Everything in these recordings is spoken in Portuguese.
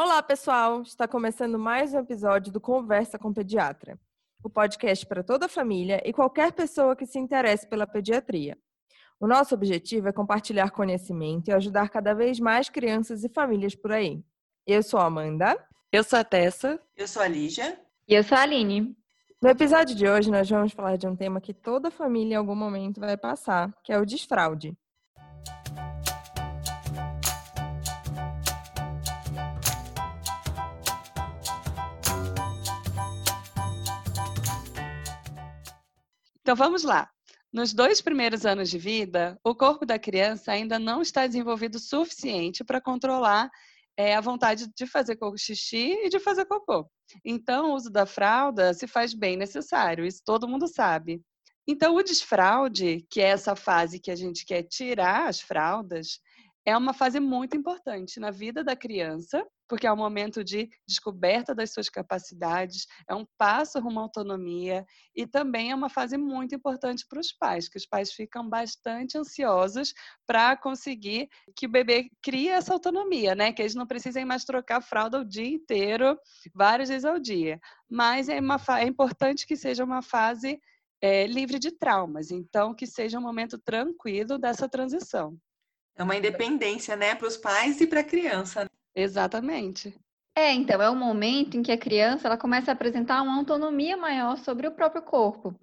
Olá, pessoal! Está começando mais um episódio do Conversa com Pediatra, o podcast para toda a família e qualquer pessoa que se interesse pela pediatria. O nosso objetivo é compartilhar conhecimento e ajudar cada vez mais crianças e famílias por aí. Eu sou a Amanda. Eu sou a Tessa. Eu sou a Lígia. E eu sou a Aline. No episódio de hoje, nós vamos falar de um tema que toda família em algum momento vai passar, que é o desfraude. Então vamos lá. Nos dois primeiros anos de vida, o corpo da criança ainda não está desenvolvido o suficiente para controlar é, a vontade de fazer xixi e de fazer cocô. Então, o uso da fralda se faz bem necessário, isso todo mundo sabe. Então, o desfraude, que é essa fase que a gente quer tirar as fraldas, é uma fase muito importante na vida da criança, porque é um momento de descoberta das suas capacidades, é um passo rumo à autonomia e também é uma fase muito importante para os pais, que os pais ficam bastante ansiosos para conseguir que o bebê crie essa autonomia, né? Que eles não precisem mais trocar fralda o dia inteiro, várias vezes ao dia. Mas é, uma, é importante que seja uma fase é, livre de traumas, então que seja um momento tranquilo dessa transição. É uma independência, né, para os pais e para a criança. Exatamente. É, então, é o momento em que a criança ela começa a apresentar uma autonomia maior sobre o próprio corpo.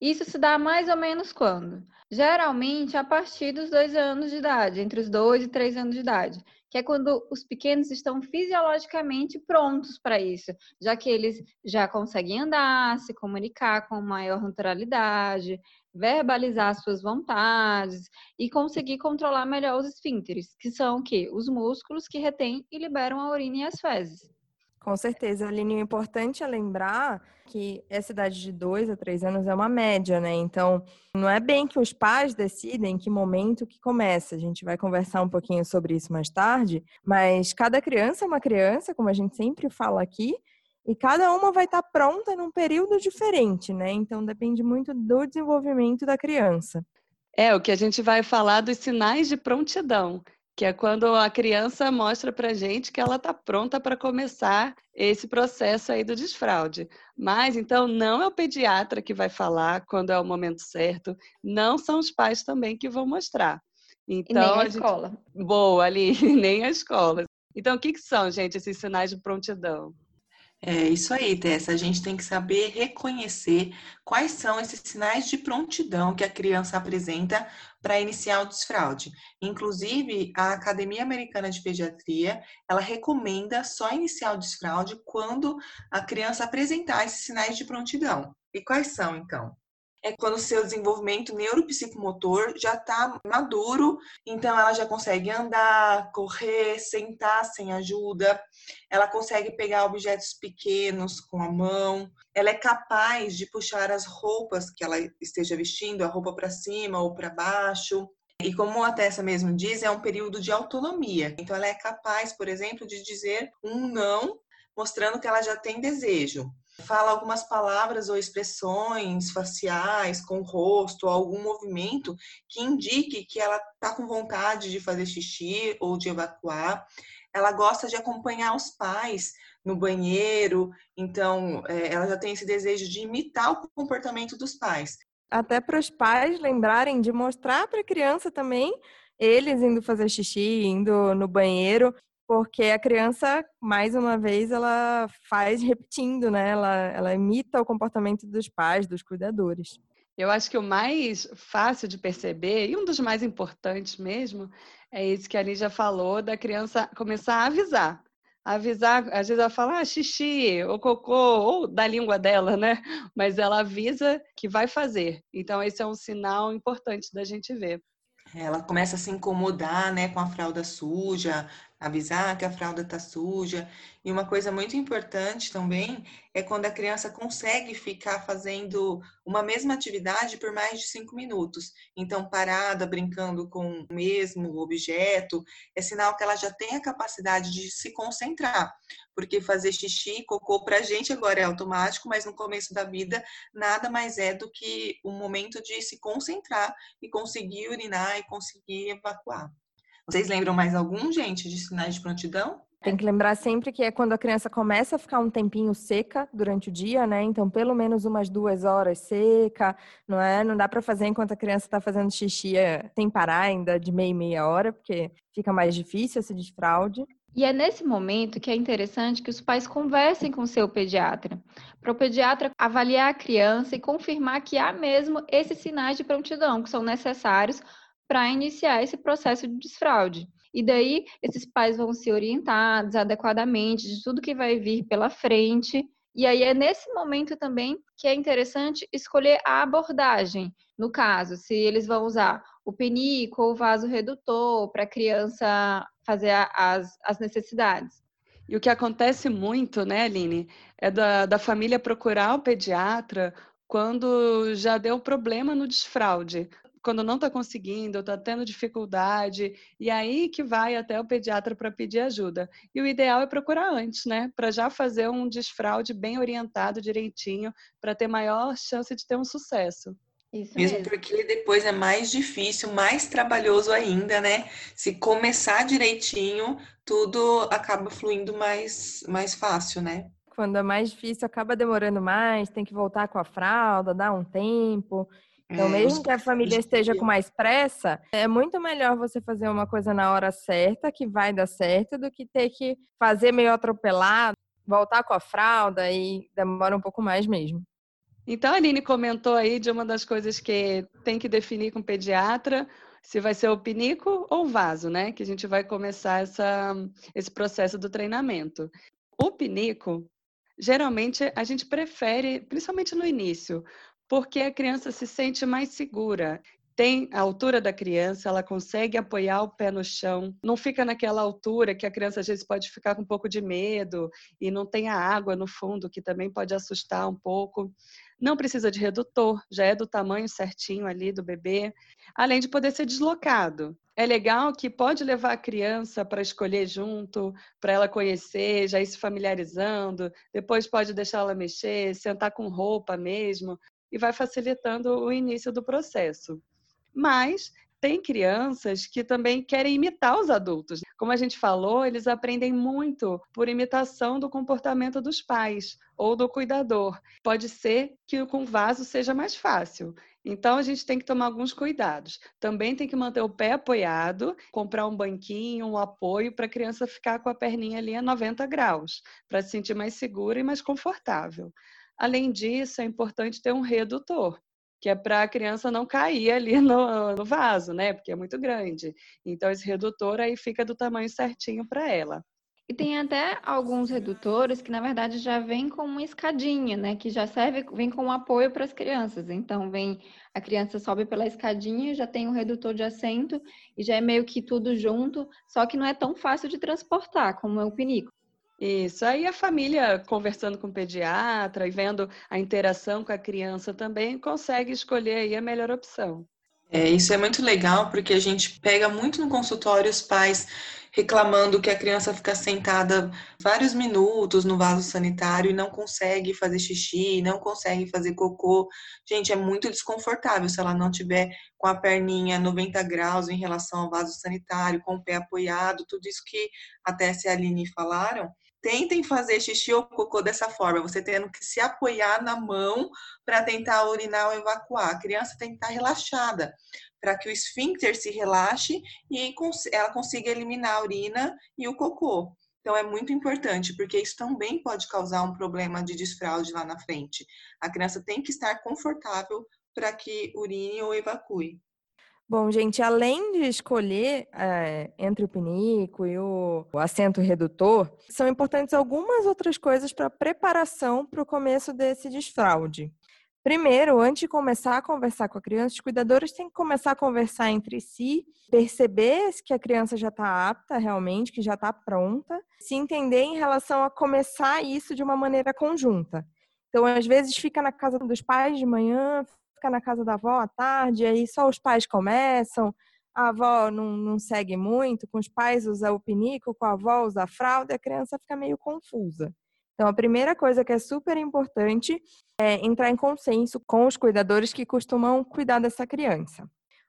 Isso se dá mais ou menos quando? Geralmente a partir dos dois anos de idade, entre os dois e três anos de idade, que é quando os pequenos estão fisiologicamente prontos para isso, já que eles já conseguem andar, se comunicar com maior naturalidade, verbalizar suas vontades e conseguir controlar melhor os esfínteres, que são o quê? Os músculos que retêm e liberam a urina e as fezes. Com certeza, Aline, o importante é lembrar que essa idade de 2 a 3 anos é uma média, né? Então, não é bem que os pais decidem que momento que começa. A gente vai conversar um pouquinho sobre isso mais tarde, mas cada criança é uma criança, como a gente sempre fala aqui, e cada uma vai estar pronta num período diferente, né? Então depende muito do desenvolvimento da criança. É, o que a gente vai falar dos sinais de prontidão, que é quando a criança mostra para gente que ela está pronta para começar esse processo aí do desfraude. Mas então não é o pediatra que vai falar quando é o momento certo, não são os pais também que vão mostrar. Então, e nem a, a gente... escola. Boa ali, nem a escola. Então, o que, que são, gente, esses sinais de prontidão? É isso aí, Tessa. A gente tem que saber reconhecer quais são esses sinais de prontidão que a criança apresenta para iniciar o desfraude. Inclusive, a Academia Americana de Pediatria, ela recomenda só iniciar o desfraude quando a criança apresentar esses sinais de prontidão. E quais são, então? É quando o seu desenvolvimento neuropsicomotor já está maduro, então ela já consegue andar, correr, sentar sem ajuda, ela consegue pegar objetos pequenos com a mão, ela é capaz de puxar as roupas que ela esteja vestindo, a roupa para cima ou para baixo. E como a Tessa mesmo diz, é um período de autonomia. Então ela é capaz, por exemplo, de dizer um não, mostrando que ela já tem desejo fala algumas palavras ou expressões faciais com o rosto, algum movimento que indique que ela está com vontade de fazer xixi ou de evacuar. Ela gosta de acompanhar os pais no banheiro, então é, ela já tem esse desejo de imitar o comportamento dos pais. Até para os pais lembrarem de mostrar para a criança também eles indo fazer xixi, indo no banheiro, porque a criança, mais uma vez, ela faz repetindo, né? Ela, ela imita o comportamento dos pais, dos cuidadores. Eu acho que o mais fácil de perceber, e um dos mais importantes mesmo, é isso que a Lígia falou, da criança começar a avisar. Avisar, às vezes ela fala ah, xixi, ou cocô, ou da língua dela, né? Mas ela avisa que vai fazer. Então, esse é um sinal importante da gente ver. Ela começa a se incomodar, né, com a fralda suja, avisar que a fralda está suja. E uma coisa muito importante também é quando a criança consegue ficar fazendo uma mesma atividade por mais de cinco minutos. Então, parada, brincando com o mesmo objeto, é sinal que ela já tem a capacidade de se concentrar. Porque fazer xixi, cocô, para a gente agora é automático, mas no começo da vida nada mais é do que um momento de se concentrar e conseguir urinar e conseguir evacuar. Vocês lembram mais algum, gente, de sinais de prontidão? Tem que lembrar sempre que é quando a criança começa a ficar um tempinho seca durante o dia, né? Então, pelo menos umas duas horas seca, não é? Não dá para fazer enquanto a criança está fazendo xixi é, sem parar ainda de meia e meia hora, porque fica mais difícil esse desfraude. E é nesse momento que é interessante que os pais conversem com o seu pediatra, para o pediatra avaliar a criança e confirmar que há mesmo esses sinais de prontidão que são necessários para iniciar esse processo de desfraude. E daí esses pais vão ser orientados adequadamente de tudo que vai vir pela frente. E aí é nesse momento também que é interessante escolher a abordagem. No caso, se eles vão usar o penico ou o vaso redutor para a criança fazer as, as necessidades. E o que acontece muito, né, Aline, é da, da família procurar o pediatra quando já deu problema no desfraude quando não está conseguindo, está tendo dificuldade, e aí que vai até o pediatra para pedir ajuda. E o ideal é procurar antes, né? Para já fazer um desfraude bem orientado, direitinho, para ter maior chance de ter um sucesso. Isso mesmo, mesmo porque depois é mais difícil, mais trabalhoso ainda, né? Se começar direitinho, tudo acaba fluindo mais, mais fácil, né? Quando é mais difícil, acaba demorando mais, tem que voltar com a fralda, dar um tempo. Então, é, mesmo que a família esteja com mais pressa, é muito melhor você fazer uma coisa na hora certa, que vai dar certo, do que ter que fazer meio atropelado, voltar com a fralda e demora um pouco mais mesmo. Então, a Aline comentou aí de uma das coisas que tem que definir com o pediatra, se vai ser o pinico ou o vaso, né? Que a gente vai começar essa, esse processo do treinamento. O pinico, geralmente, a gente prefere, principalmente no início, porque a criança se sente mais segura. Tem a altura da criança, ela consegue apoiar o pé no chão, não fica naquela altura que a criança às vezes pode ficar com um pouco de medo e não tem a água no fundo, que também pode assustar um pouco. Não precisa de redutor, já é do tamanho certinho ali do bebê, além de poder ser deslocado. É legal que pode levar a criança para escolher junto, para ela conhecer, já ir se familiarizando, depois pode deixar ela mexer, sentar com roupa mesmo, e vai facilitando o início do processo. Mas tem crianças que também querem imitar os adultos. Como a gente falou, eles aprendem muito por imitação do comportamento dos pais ou do cuidador. Pode ser que com vaso seja mais fácil. Então a gente tem que tomar alguns cuidados. Também tem que manter o pé apoiado, comprar um banquinho, um apoio para a criança ficar com a perninha ali a 90 graus, para se sentir mais segura e mais confortável. Além disso, é importante ter um redutor, que é para a criança não cair ali no, no, vaso, né? Porque é muito grande. Então, esse redutor aí fica do tamanho certinho para ela. E tem até alguns redutores que, na verdade, já vem com uma escadinha, né? Que já serve, vem com um apoio para as crianças. Então, vem a criança sobe pela escadinha, já tem um redutor de assento e já é meio que tudo junto, só que não é tão fácil de transportar como é o pinico. Isso. Aí a família conversando com o pediatra e vendo a interação com a criança também consegue escolher aí a melhor opção. É, isso é muito legal porque a gente pega muito no consultório os pais reclamando que a criança fica sentada vários minutos no vaso sanitário e não consegue fazer xixi, não consegue fazer cocô. Gente, é muito desconfortável se ela não tiver com a perninha 90 graus em relação ao vaso sanitário, com o pé apoiado, tudo isso que até se a Aline falaram tentem fazer xixi ou cocô dessa forma, você tendo que se apoiar na mão para tentar urinar ou evacuar. A criança tem que estar relaxada, para que o esfíncter se relaxe e ela consiga eliminar a urina e o cocô. Então é muito importante, porque isso também pode causar um problema de desfraude lá na frente. A criança tem que estar confortável para que urine ou evacue. Bom, gente, além de escolher é, entre o pinico e o, o assento redutor, são importantes algumas outras coisas para preparação para o começo desse desfraude. Primeiro, antes de começar a conversar com a criança, os cuidadores têm que começar a conversar entre si, perceber que a criança já está apta realmente, que já está pronta, se entender em relação a começar isso de uma maneira conjunta. Então, às vezes, fica na casa dos pais de manhã, fica na casa da avó à tarde, aí só os pais começam, a avó não, não segue muito, com os pais usa o pinico, com a avó usa a fralda, a criança fica meio confusa. Então, a primeira coisa que é super importante é entrar em consenso com os cuidadores que costumam cuidar dessa criança.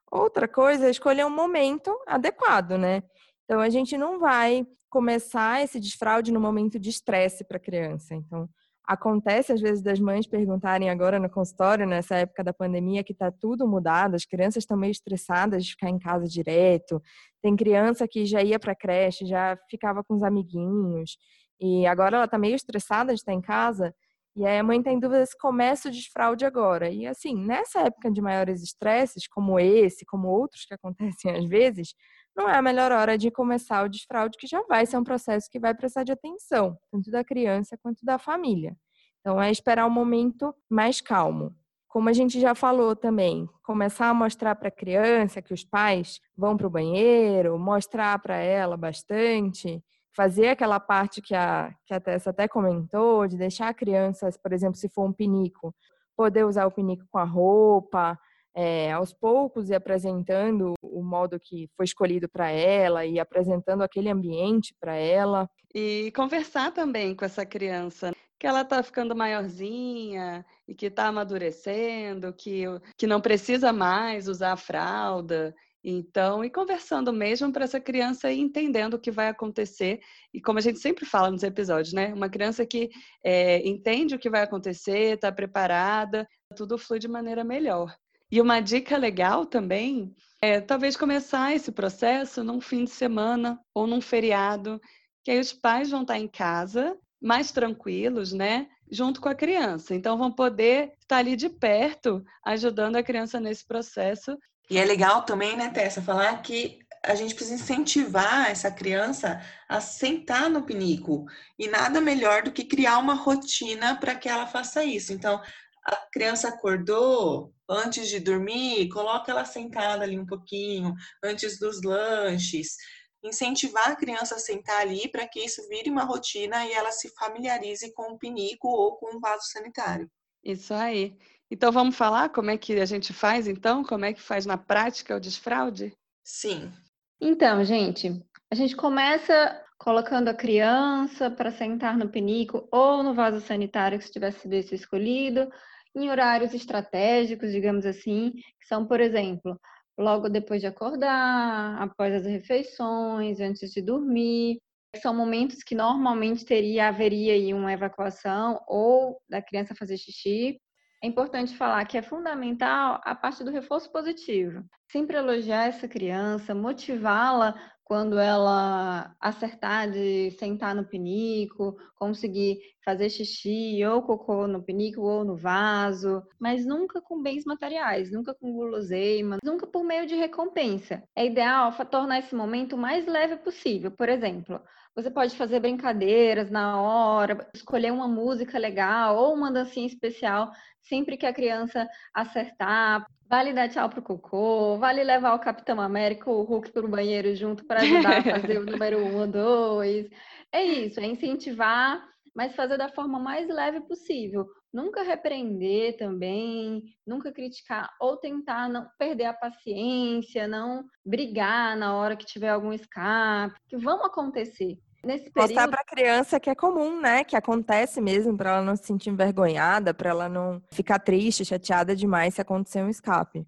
Outra coisa é escolher um momento adequado, né? Então, a gente não vai começar esse desfraude no momento de estresse para a criança. Então, acontece às vezes das mães perguntarem agora no consultório, nessa época da pandemia, que está tudo mudado, as crianças estão meio estressadas de ficar em casa direto. Tem criança que já ia para creche, já ficava com os amiguinhos, e agora ela está meio estressada de estar em casa. E aí a mãe tem dúvida se começa o desfraude agora. E assim, nessa época de maiores estresses, como esse, como outros que acontecem às vezes, não é a melhor hora de começar o desfraude, que já vai ser um processo que vai precisar de atenção, tanto da criança quanto da família. Então, é esperar um momento mais calmo. Como a gente já falou também, começar a mostrar para a criança que os pais vão para o banheiro, mostrar para ela bastante, fazer aquela parte que a, que a Tessa até comentou, de deixar a criança, por exemplo, se for um pinico, poder usar o pinico com a roupa, é, aos poucos e apresentando o modo que foi escolhido para ela e apresentando aquele ambiente para ela. E conversar também com essa criança, que ela está ficando maiorzinha e que está amadurecendo, que, que não precisa mais usar a fralda. Então, e conversando mesmo para essa criança ir entendendo o que vai acontecer. E como a gente sempre fala nos episódios, né? Uma criança que é, entende o que vai acontecer, está preparada, tudo flui de maneira melhor. E uma dica legal também é talvez começar esse processo num fim de semana ou num feriado, que aí os pais vão estar em casa, mais tranquilos, né? Junto com a criança. Então vão poder estar ali de perto, ajudando a criança nesse processo. E é legal também, né, Tessa, falar que a gente precisa incentivar essa criança a sentar no pinico. E nada melhor do que criar uma rotina para que ela faça isso. Então, a criança acordou, antes de dormir, coloca ela sentada ali um pouquinho, antes dos lanches. Incentivar a criança a sentar ali para que isso vire uma rotina e ela se familiarize com o pinico ou com o vaso sanitário. Isso aí. Então vamos falar como é que a gente faz então? Como é que faz na prática o desfraude? Sim. Então, gente, a gente começa colocando a criança para sentar no pinico ou no vaso sanitário que tivesse sido escolhido, em horários estratégicos, digamos assim, que são, por exemplo, logo depois de acordar, após as refeições, antes de dormir. São momentos que normalmente teria, haveria aí uma evacuação ou da criança fazer xixi. É importante falar que é fundamental a parte do reforço positivo. Sempre elogiar essa criança, motivá-la quando ela acertar de sentar no pinico, conseguir fazer xixi ou cocô no pinico ou no vaso, mas nunca com bens materiais, nunca com guloseima, nunca por meio de recompensa. É ideal tornar esse momento o mais leve possível. Por exemplo, você pode fazer brincadeiras na hora, escolher uma música legal ou uma dancinha especial sempre que a criança acertar. Vale dar tchau pro cocô, vale levar o Capitão América ou o Hulk para o banheiro junto para ajudar a fazer o número um ou dois. É isso, é incentivar, mas fazer da forma mais leve possível. Nunca repreender também, nunca criticar ou tentar não perder a paciência, não brigar na hora que tiver algum escape, que vão acontecer. Nesse período... Mostrar para a criança que é comum, né? Que acontece mesmo, para ela não se sentir envergonhada, para ela não ficar triste, chateada demais se acontecer um escape.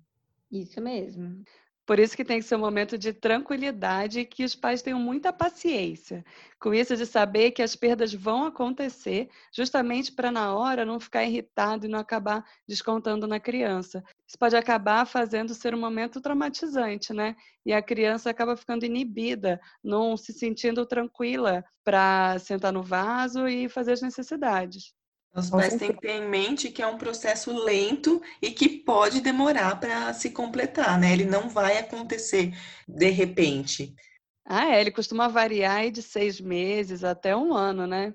Isso mesmo. Por isso que tem que ser um momento de tranquilidade e que os pais tenham muita paciência. Com isso de saber que as perdas vão acontecer, justamente para na hora não ficar irritado e não acabar descontando na criança. Isso pode acabar fazendo ser um momento traumatizante, né? E a criança acaba ficando inibida, não se sentindo tranquila para sentar no vaso e fazer as necessidades. Os pais têm que ter em mente que é um processo lento e que pode demorar para se completar, né? Ele não vai acontecer de repente. Ah, é, ele costuma variar de seis meses até um ano, né?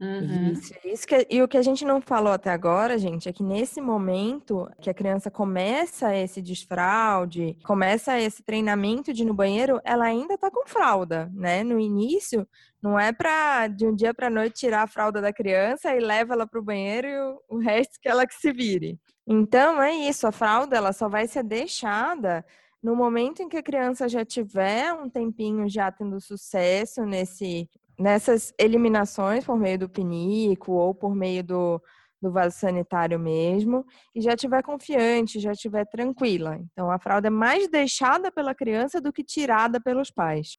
Uhum. Isso, isso que, e o que a gente não falou até agora, gente, é que nesse momento que a criança começa esse desfraude, começa esse treinamento de ir no banheiro, ela ainda tá com fralda, né? No início, não é para de um dia para noite tirar a fralda da criança e leva ela para o banheiro e o, o resto que ela que se vire. Então é isso, a fralda ela só vai ser deixada no momento em que a criança já tiver um tempinho já tendo sucesso nesse nessas eliminações por meio do pinico ou por meio do, do vaso sanitário mesmo, e já estiver confiante, já estiver tranquila. Então, a fralda é mais deixada pela criança do que tirada pelos pais.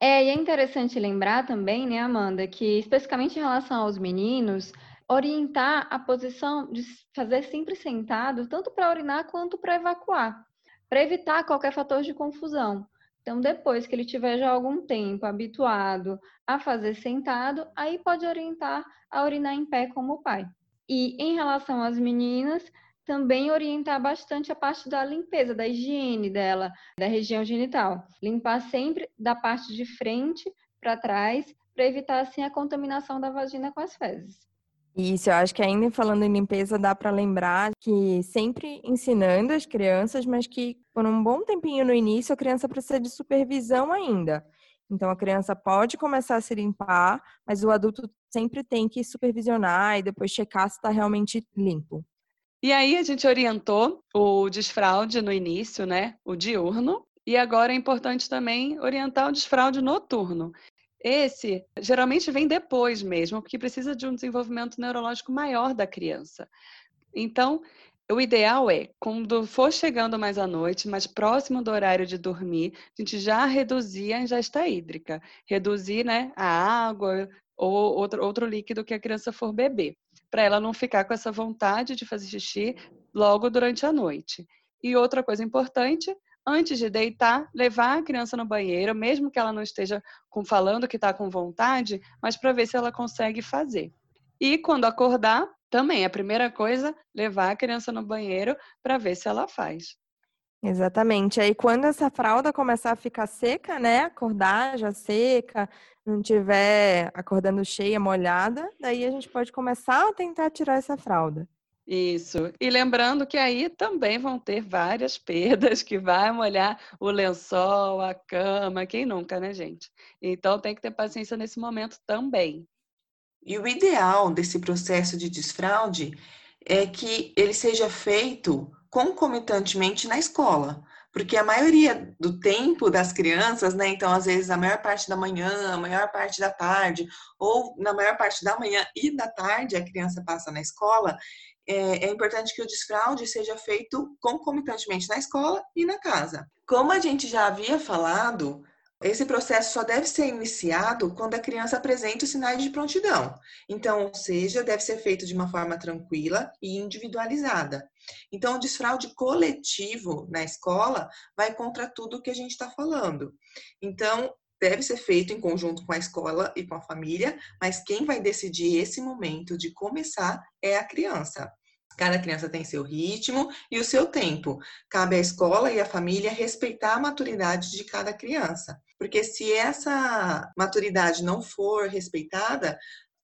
É, e é interessante lembrar também, né, Amanda, que especificamente em relação aos meninos, orientar a posição de fazer sempre sentado, tanto para urinar quanto para evacuar, para evitar qualquer fator de confusão. Então, depois que ele tiver já algum tempo habituado a fazer sentado, aí pode orientar a urinar em pé como o pai. E em relação às meninas, também orientar bastante a parte da limpeza, da higiene dela, da região genital. Limpar sempre da parte de frente para trás, para evitar assim a contaminação da vagina com as fezes. Isso, eu acho que ainda falando em limpeza, dá para lembrar que sempre ensinando as crianças, mas que por um bom tempinho no início a criança precisa de supervisão ainda. Então a criança pode começar a se limpar, mas o adulto sempre tem que supervisionar e depois checar se está realmente limpo. E aí a gente orientou o desfraude no início, né? O diurno. E agora é importante também orientar o desfraude noturno. Esse geralmente vem depois mesmo, porque precisa de um desenvolvimento neurológico maior da criança. Então, o ideal é, quando for chegando mais à noite, mais próximo do horário de dormir, a gente já reduzir a ingesta hídrica, reduzir né, a água ou outro, outro líquido que a criança for beber, para ela não ficar com essa vontade de fazer xixi logo durante a noite. E outra coisa importante, antes de deitar, levar a criança no banheiro, mesmo que ela não esteja com, falando que está com vontade, mas para ver se ela consegue fazer. E quando acordar, também a primeira coisa, levar a criança no banheiro para ver se ela faz. Exatamente. Aí quando essa fralda começar a ficar seca, né? Acordar já seca, não tiver acordando cheia, molhada, daí a gente pode começar a tentar tirar essa fralda. Isso. E lembrando que aí também vão ter várias perdas que vai molhar o lençol, a cama, quem nunca, né, gente? Então tem que ter paciência nesse momento também. E o ideal desse processo de desfraude é que ele seja feito concomitantemente na escola, porque a maioria do tempo das crianças, né, então às vezes a maior parte da manhã, a maior parte da tarde, ou na maior parte da manhã e da tarde a criança passa na escola, é, é, importante que o desfraude seja feito concomitantemente na escola e na casa. Como a gente já havia falado, esse processo só deve ser iniciado quando a criança apresenta os sinais de prontidão. Então, ou seja, deve ser feito de uma forma tranquila e individualizada. Então, o desfraude coletivo na escola vai contra tudo que a gente está falando. Então, deve ser feito em conjunto com a escola e com a família, mas quem vai decidir esse momento de começar é a criança. Cada criança tem seu ritmo e o seu tempo. Cabe à escola e à família respeitar a maturidade de cada criança. Porque se essa maturidade não for respeitada,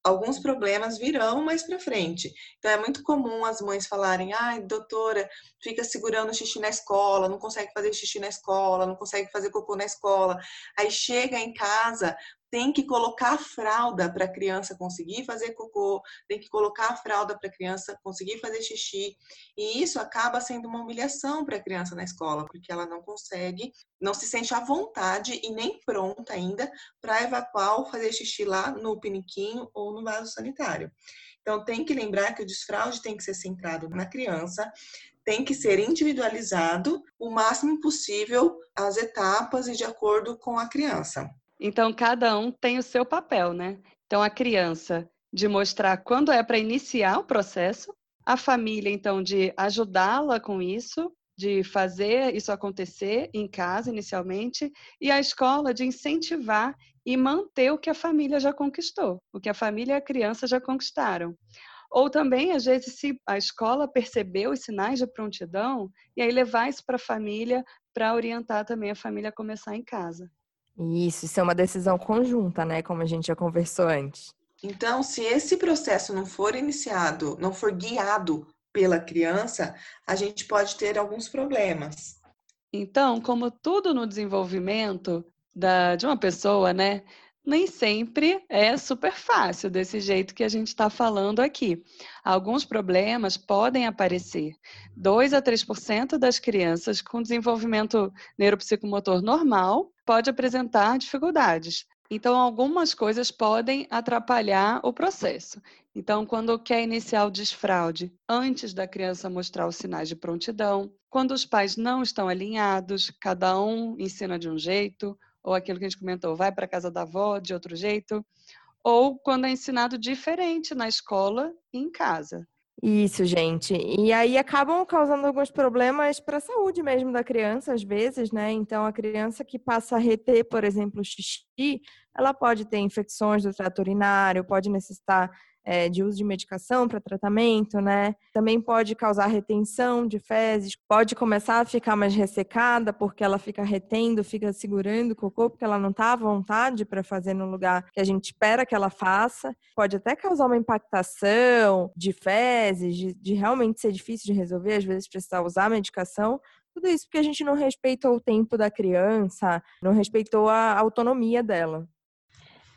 alguns problemas virão mais para frente. Então é muito comum as mães falarem: "Ai, doutora, fica segurando xixi na escola, não consegue fazer xixi na escola, não consegue fazer cocô na escola". Aí chega em casa, tem que colocar a fralda para a criança conseguir fazer cocô, tem que colocar a fralda para a criança conseguir fazer xixi. E isso acaba sendo uma humilhação para a criança na escola, porque ela não consegue, não se sente à vontade e nem pronta ainda para evacuar ou fazer xixi lá no piniquinho ou no vaso sanitário. Então, tem que lembrar que o desfraude tem que ser centrado na criança, tem que ser individualizado o máximo possível as etapas e de acordo com a criança. Então, cada um tem o seu papel, né? Então, a criança de mostrar quando é para iniciar o processo, a família, então, de ajudá-la com isso, de fazer isso acontecer em casa inicialmente, e a escola de incentivar e manter o que a família já conquistou, o que a família e a criança já conquistaram. Ou também, às vezes, se a escola percebeu os sinais de prontidão, e aí levar isso para a família para orientar também a família a começar em casa. Isso, isso é uma decisão conjunta, né? Como a gente já conversou antes. Então, se esse processo não for iniciado, não for guiado pela criança, a gente pode ter alguns problemas. Então, como tudo no desenvolvimento da, de uma pessoa, né? Nem sempre é super fácil desse jeito que a gente está falando aqui. Alguns problemas podem aparecer. 2 a 3% das crianças com desenvolvimento neuropsicomotor normal pode apresentar dificuldades. Então, algumas coisas podem atrapalhar o processo. Então, quando quer iniciar o desfraude antes da criança mostrar os sinais de prontidão, quando os pais não estão alinhados, cada um ensina de um jeito, ou aquilo que a gente comentou, vai para casa da avó de outro jeito, ou quando é ensinado diferente na escola e em casa. Isso, gente. E aí acabam causando alguns problemas para a saúde mesmo da criança, às vezes, né? Então, a criança que passa a reter, por exemplo, xixi, ela pode ter infecções do trato urinário, pode necessitar é, de uso de medicação para tratamento, né? Também pode causar retenção de fezes, pode começar a ficar mais ressecada porque ela fica retendo, fica segurando o cocô porque ela não está à vontade para fazer no lugar que a gente espera que ela faça. Pode até causar uma impactação de fezes, de, de realmente ser difícil de resolver, às vezes precisar usar medicação, tudo isso porque a gente não respeitou o tempo da criança, não respeitou a autonomia dela.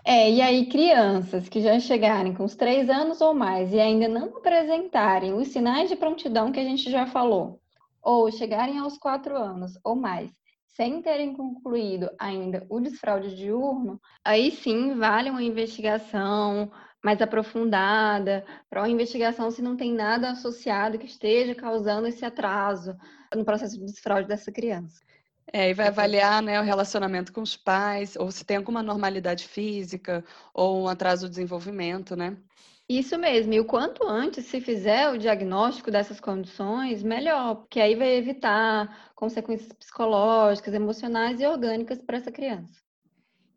É, e aí crianças que já chegarem com os três anos ou mais e ainda não apresentarem os sinais de prontidão que a gente já falou, ou chegarem aos quatro anos ou mais, sem terem concluído ainda o desfraude diurno, aí sim vale uma investigação mais aprofundada, para uma investigação se não tem nada associado que esteja causando esse atraso no processo de desfraude dessa criança. É, e vai avaliar né, o relacionamento com os pais, ou se tem alguma normalidade física, ou um atraso do desenvolvimento, né? Isso mesmo, e o quanto antes se fizer o diagnóstico dessas condições, melhor, porque aí vai evitar consequências psicológicas, emocionais e orgânicas para essa criança.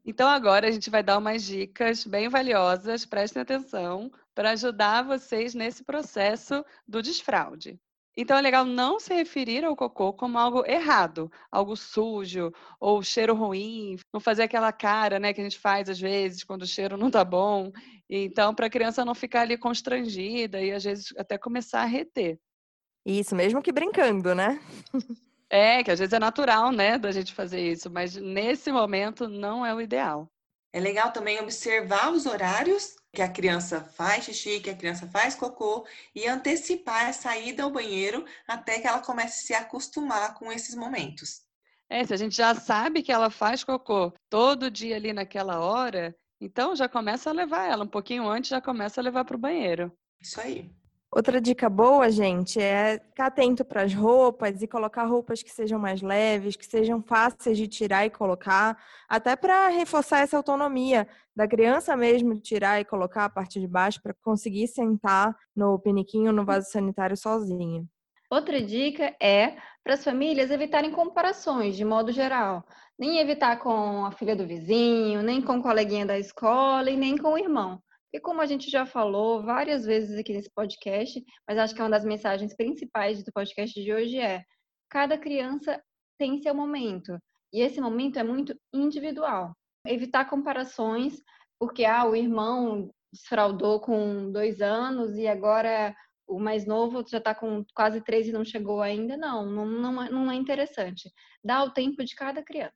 Então agora a gente vai dar umas dicas bem valiosas, prestem atenção, para ajudar vocês nesse processo do desfraude. Então é legal não se referir ao cocô como algo errado, algo sujo ou cheiro ruim, não fazer aquela cara, né, que a gente faz às vezes quando o cheiro não tá bom. Então para a criança não ficar ali constrangida e às vezes até começar a reter. Isso, mesmo que brincando, né? É, que às vezes é natural, né, da gente fazer isso, mas nesse momento não é o ideal. É legal também observar os horários que a criança faz xixi, que a criança faz cocô e antecipar a saída ao banheiro até que ela comece a se acostumar com esses momentos. É, se a gente já sabe que ela faz cocô todo dia ali naquela hora, então já começa a levar ela um pouquinho antes, já começa a levar para o banheiro. Isso aí. Outra dica boa, gente, é ficar atento para as roupas e colocar roupas que sejam mais leves, que sejam fáceis de tirar e colocar, até para reforçar essa autonomia da criança mesmo tirar e colocar a parte de baixo para conseguir sentar no piniquinho no vaso sanitário sozinha. Outra dica é para as famílias evitarem comparações de modo geral. Nem evitar com a filha do vizinho, nem com o coleguinha da escola e nem com o irmão. E como a gente já falou várias vezes aqui nesse podcast, mas acho que é uma das mensagens principais do podcast de hoje é: cada criança tem seu momento. E esse momento é muito individual. Evitar comparações, porque ah, o irmão desfraudou com dois anos e agora o mais novo já está com quase três e não chegou ainda. Não, não, não, é, não é interessante. Dá o tempo de cada criança.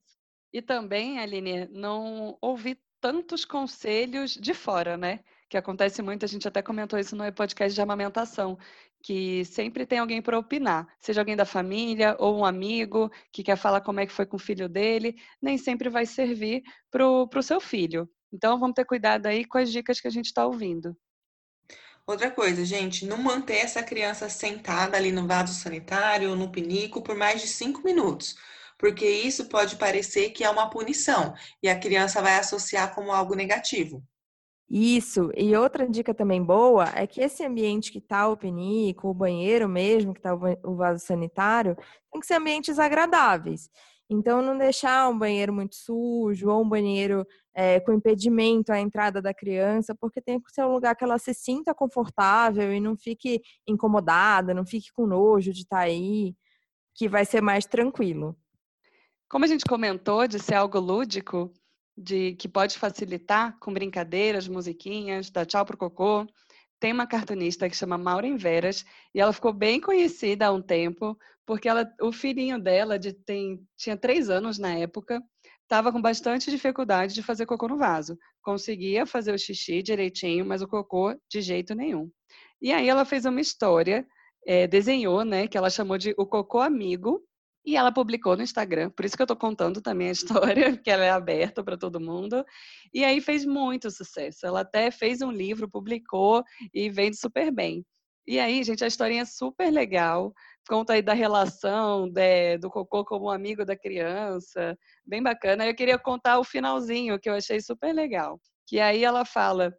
E também, Aline, não ouvir tantos conselhos de fora, né? Que acontece muito, a gente até comentou isso no podcast de amamentação, que sempre tem alguém para opinar, seja alguém da família ou um amigo que quer falar como é que foi com o filho dele, nem sempre vai servir para o seu filho. Então, vamos ter cuidado aí com as dicas que a gente está ouvindo. Outra coisa, gente, não manter essa criança sentada ali no vaso sanitário ou no pinico por mais de cinco minutos porque isso pode parecer que é uma punição e a criança vai associar como algo negativo. Isso, e outra dica também boa é que esse ambiente que está o pinico, o banheiro mesmo, que está o vaso sanitário, tem que ser ambientes agradáveis. Então, não deixar um banheiro muito sujo ou um banheiro é, com impedimento à entrada da criança, porque tem que ser um lugar que ela se sinta confortável e não fique incomodada, não fique com nojo de estar tá aí, que vai ser mais tranquilo. Como a gente comentou de ser algo lúdico, de que pode facilitar com brincadeiras, musiquinhas, dar tchau pro cocô, tem uma cartunista que chama Maureen Veras e ela ficou bem conhecida há um tempo porque ela, o filhinho dela de, tem, tinha três anos na época estava com bastante dificuldade de fazer cocô no vaso. Conseguia fazer o xixi direitinho, mas o cocô de jeito nenhum. E aí ela fez uma história, é, desenhou, né, que ela chamou de o cocô amigo, e ela publicou no Instagram, por isso que eu estou contando também a história, que ela é aberta para todo mundo. E aí fez muito sucesso. Ela até fez um livro, publicou e vende super bem. E aí, gente, a historinha é super legal. conta aí da relação de, do cocô como amigo da criança, bem bacana. Eu queria contar o finalzinho, que eu achei super legal. Que aí ela fala,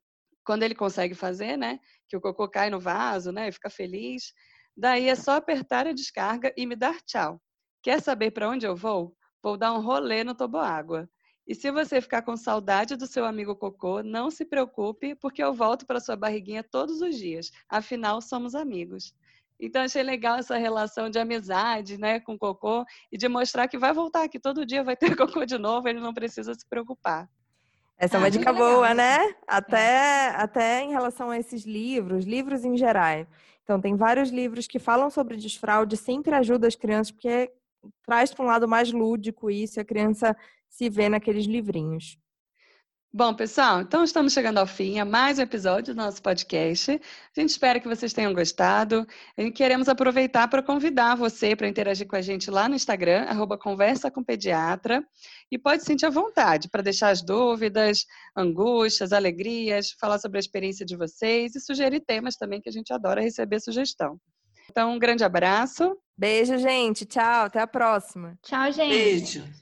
quando ele consegue fazer, né, que o cocô cai no vaso, né, e fica feliz, daí é só apertar a descarga e me dar tchau. Quer saber para onde eu vou? Vou dar um rolê no toboágua. E se você ficar com saudade do seu amigo cocô, não se preocupe, porque eu volto para sua barriguinha todos os dias. Afinal, somos amigos. Então, achei legal essa relação de amizade né, com o cocô e de mostrar que vai voltar, que todo dia vai ter cocô de novo, ele não precisa se preocupar. Essa é uma ah, dica boa, legal. né? Até, é. até em relação a esses livros, livros em geral. Então, tem vários livros que falam sobre desfraude, sempre ajuda as crianças, porque traz para um lado mais lúdico isso, a criança se vê naqueles livrinhos. Bom, pessoal, então estamos chegando ao fim a mais um episódio do nosso podcast. A gente espera que vocês tenham gostado. E queremos aproveitar para convidar você para interagir com a gente lá no Instagram, arroba Conversa com Pediatra. E pode sentir à vontade para deixar as dúvidas, angústias, alegrias, falar sobre a experiência de vocês e sugerir temas também que a gente adora receber sugestão. Então, um grande abraço. Beijo, gente. Tchau. Até a próxima. Tchau, gente. Beijo.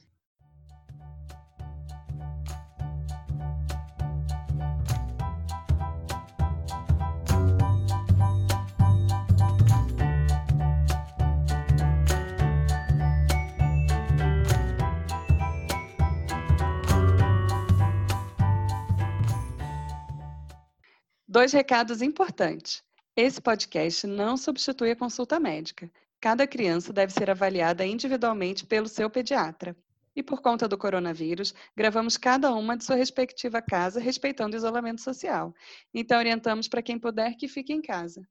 Dois recados importantes. Esse podcast não substitui a consulta médica. Cada criança deve ser avaliada individualmente pelo seu pediatra. E por conta do coronavírus, gravamos cada uma de sua respectiva casa, respeitando o isolamento social. Então, orientamos para quem puder que fique em casa.